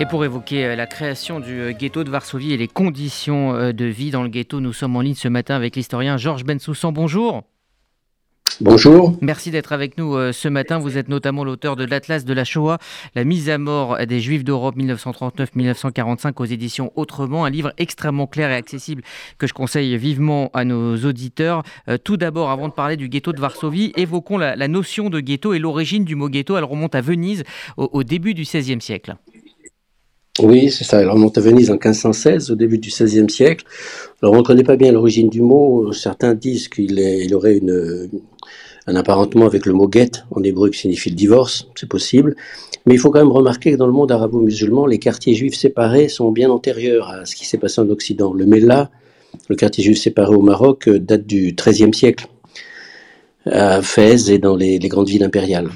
Et pour évoquer euh, la création du euh, ghetto de Varsovie et les conditions euh, de vie dans le ghetto, nous sommes en ligne ce matin avec l'historien Georges Bensoussan. Bonjour. Bonjour. Merci d'être avec nous ce matin. Vous êtes notamment l'auteur de l'Atlas de la Shoah, la mise à mort des Juifs d'Europe 1939-1945 aux éditions Autrement, un livre extrêmement clair et accessible que je conseille vivement à nos auditeurs. Tout d'abord, avant de parler du ghetto de Varsovie, évoquons la, notion de ghetto et l'origine du mot ghetto. Elle remonte à Venise au, au début du XVIe siècle. Oui, c'est ça. Elle remonte à Venise en 1516, au début du XVIe siècle. Alors, on ne connaît pas bien l'origine du mot. Certains disent qu'il il aurait un apparentement avec le mot get, en hébreu, qui signifie le divorce. C'est possible. Mais il faut quand même remarquer que dans le monde arabo-musulman, les quartiers juifs séparés sont bien antérieurs à ce qui s'est passé en Occident. Le Mella, le quartier juif séparé au Maroc, date du XIIIe siècle à Fès et dans les, grandes villes impériales.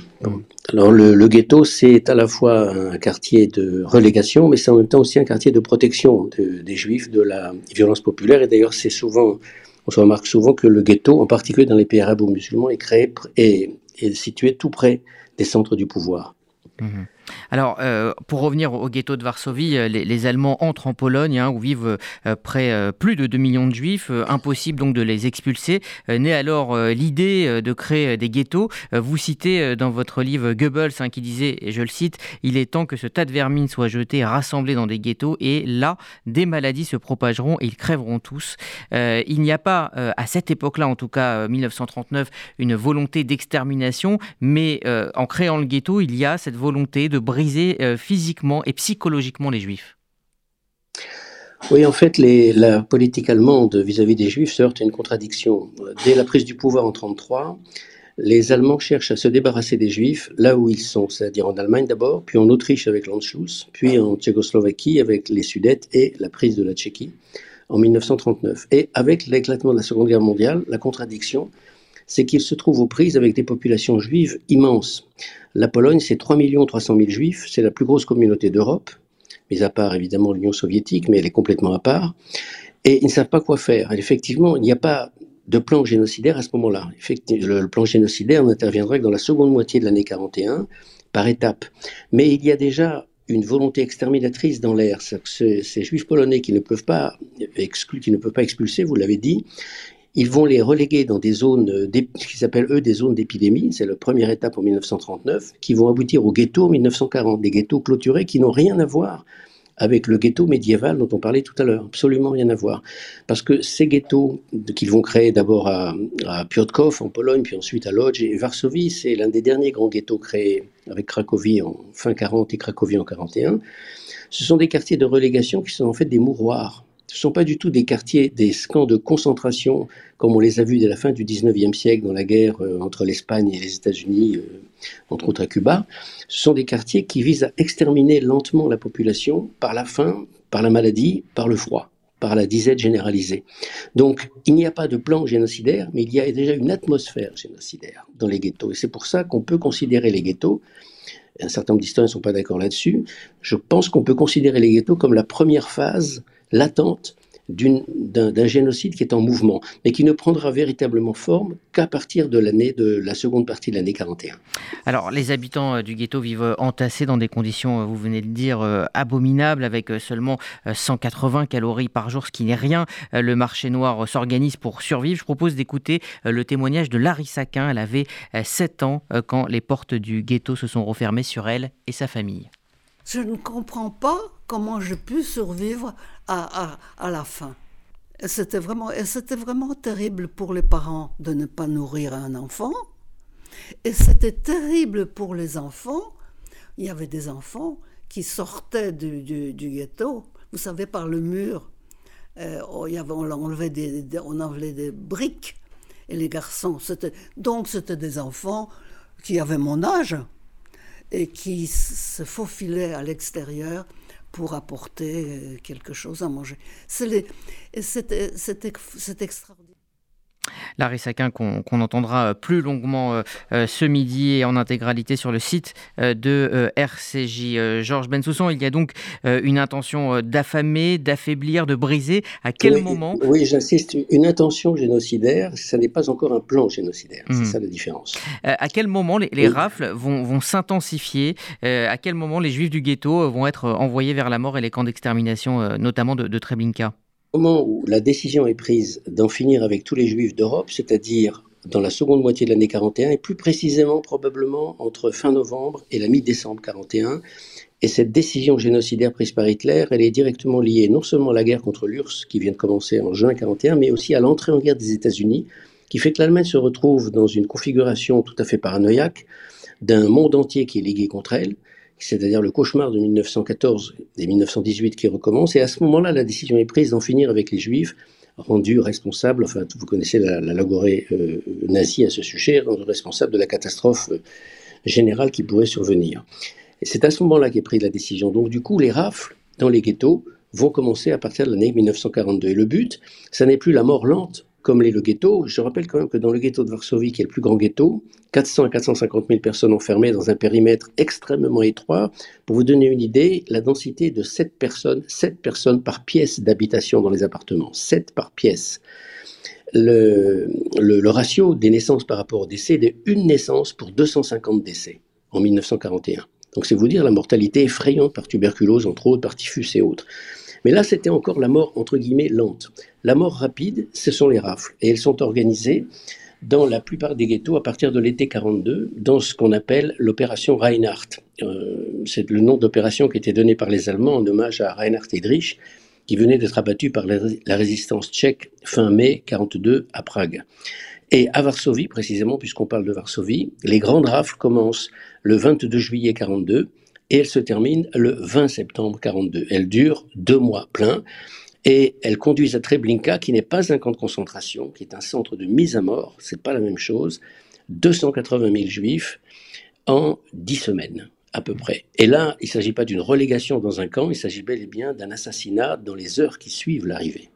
Alors le, ghetto, c'est à la fois un quartier de relégation, mais c'est en même temps aussi un quartier de protection des juifs de la violence populaire. Et d'ailleurs, c'est souvent, on se remarque souvent que le ghetto, en particulier dans les pays est créé et est situé tout près des centres du pouvoir. Mmh alors, euh, pour revenir au ghetto de Varsovie, euh, les, Allemands entrent en Pologne, hein, où vivent euh, près plus de 2 millions de juifs. impossible donc de les expulser. naît alors l'idée de créer des ghettos. vous citez dans votre livre Goebbels hein, qui disait, et je le cite, Il est temps que ce tas de vermine soit jeté et rassemblé dans des ghettos, et là, des maladies se propageront et ils crèveront tous. il n'y a pas, à cette époque-là, en tout cas 1939, une volonté d'extermination, mais en créant le ghetto, il y a cette volonté de briser euh, physiquement et psychologiquement les juifs oui, en fait, la politique allemande vis-à-vis des Juifs se heurte à une contradiction. Dès la prise du pouvoir en 1933, les Allemands cherchent à se débarrasser des Juifs là où ils sont, c'est-à-dire en Allemagne d'abord, puis en Autriche avec l'Anschluss, puis en Tchécoslovaquie avec les Sudètes et la prise de la Tchéquie en 1939. Et avec l'éclatement de la Seconde Guerre mondiale, la contradiction, c'est qu'ils se trouvent aux prises avec des populations juives immenses. La Pologne, c'est 3 300 000 juifs, c'est la plus grosse communauté d'Europe, mis à part évidemment l'Union soviétique, mais elle est complètement à part. Et ils ne savent pas quoi faire. effectivement, il n'y a pas de plan génocidaire à ce moment-là. Le plan génocidaire n'interviendra que dans la seconde moitié de l'année 41, par étapes. Mais il y a déjà une volonté exterminatrice dans l'air. Ces, juifs polonais qui ne peuvent pas qui ne peuvent pas expulser, vous l'avez dit, ils vont les reléguer dans des zones, euh, ce qu'ils appellent eux des zones d'épidémie, c'est la première étape en 1939, qui vont aboutir au ghetto en 1940, des ghettos clôturés qui n'ont rien à voir avec le ghetto médiéval dont on parlait tout à l'heure, absolument rien à voir. Parce que ces ghettos qu'ils vont créer d'abord à, à, en Pologne, puis ensuite à Lodz et Varsovie, c'est l'un des derniers grands ghettos créés avec Cracovie en fin 40 et Cracovie en 41. Ce sont des quartiers de relégation qui sont en fait des mouroirs ce ne sont pas du tout des quartiers, des camps de concentration comme on les a vus dès la fin du 19e siècle dans la guerre euh, entre l'Espagne et les États-Unis, euh, entre autres à Cuba. Ce sont des quartiers qui visent à exterminer lentement la population par la faim, par la maladie, par le froid par la disette généralisée. Donc, il n'y a pas de plan génocidaire, mais il y a déjà une atmosphère génocidaire dans les ghettos. Et c'est pour ça qu'on peut considérer les ghettos, un certain nombre d'historiens ne sont pas d'accord là-dessus, je pense qu'on peut considérer les ghettos comme la première phase l'attente d'un génocide qui est en mouvement, mais qui ne prendra véritablement forme qu'à partir de l'année de la seconde partie de l'année 41. Alors, les habitants euh, du ghetto vivent euh, entassés dans des conditions, euh, vous venez de dire, abominables, avec seulement 180 calories par jour, ce qui n'est rien. Le marché noir s'organise pour survivre. Je propose d'écouter le témoignage de Larry Saquin. Elle avait 7 ans quand les portes du ghetto se sont refermées sur elle et sa famille. Je ne comprends pas comment j'ai pu survivre à, à, la fin. C'était vraiment, c'était vraiment terrible pour les parents de ne pas nourrir un enfant. Et c'était terrible pour les enfants. Il y avait des enfants qui sortaient du, du, ghetto, vous savez, par le mur. Euh, oh, il y avait, on, enlevait des, on enlevait des briques. Et les garçons, c'était, donc c'était des enfants qui avaient mon âge et qui se faufilaient à l'extérieur pour apporter euh, quelque chose à manger. C'est extraordinaire. Larry Saquin qu'on entendra plus longuement ce midi et en intégralité sur le site de RCJ. Georges Bensoussan, il y a donc une intention d'affamer, d'affaiblir, de briser. À quel moment Oui, j'insiste, une intention génocidaire, ça n'est pas encore un plan génocidaire. C'est mmh. ça la différence. à quel moment les, rafles vont, s'intensifier À quel moment les juifs du ghetto vont être envoyés vers la mort et les camps d'extermination, notamment de, de Treblinka? Moment où la décision est prise d'en finir avec tous les juifs d'Europe, c'est-à-dire dans la seconde moitié de l'année 41, et plus précisément probablement entre fin novembre et la mi-décembre 41, et cette décision génocidaire prise par Hitler, elle est directement liée non seulement à la guerre contre l'URSS qui vient de commencer en juin 41, mais aussi à l'entrée en guerre des États-Unis, qui fait que l'Allemagne se retrouve dans une configuration tout à fait paranoïaque d'un monde entier qui est ligué contre elle, c'est-à-dire le cauchemar de 1914 et 1918 qui recommence. Et à ce moment-là, la décision est prise d'en finir avec les Juifs, rendus responsables, enfin, vous connaissez la, logorée euh, nazie à ce sujet, rendus responsables de la catastrophe euh, générale qui pourrait survenir. Et c'est à ce moment-là qu'est prise la décision. Donc, du coup, les rafles dans les ghettos vont commencer à partir de l'année 1942. Et le but, ça n'est plus la mort lente comme l'est le ghetto. Je rappelle quand même que dans le ghetto de Varsovie, qui est le plus grand ghetto, 400 à 450 000 personnes enfermées dans un périmètre extrêmement étroit. Pour vous donner une idée, la densité de 7 personnes, 7 personnes par pièce d'habitation dans les appartements, 7 par pièce. Le, ratio des naissances par rapport au décès est une naissance pour 250 décès en 1941. Donc c'est vous dire la mortalité effrayante par tuberculose, entre autres, par typhus et autres. Mais là, c'était encore la mort, entre guillemets, lente. La mort rapide, ce sont les rafles. Et elles sont organisées dans la plupart des ghettos à partir de l'été 42, dans ce qu'on appelle l'opération Reinhardt. Euh, c'est le nom d'opération qui était donné par les Allemands en hommage à Reinhard Heydrich, qui venait d'être abattu par la, résistance tchèque fin mai 42 à Prague. Et à Varsovie, précisément, puisqu'on parle de Varsovie, les grandes rafles commencent le 22 juillet 42 et elles se terminent le 20 septembre 42. Elles durent deux mois pleins et elles conduisent à Treblinka, qui n'est pas un camp de concentration, qui est un centre de mise à mort, c'est pas la même chose, 280 000 juifs en dix semaines à peu près. Et là, il ne s'agit pas d'une relégation dans un camp, il s'agit bel et bien d'un assassinat dans les heures qui suivent l'arrivée.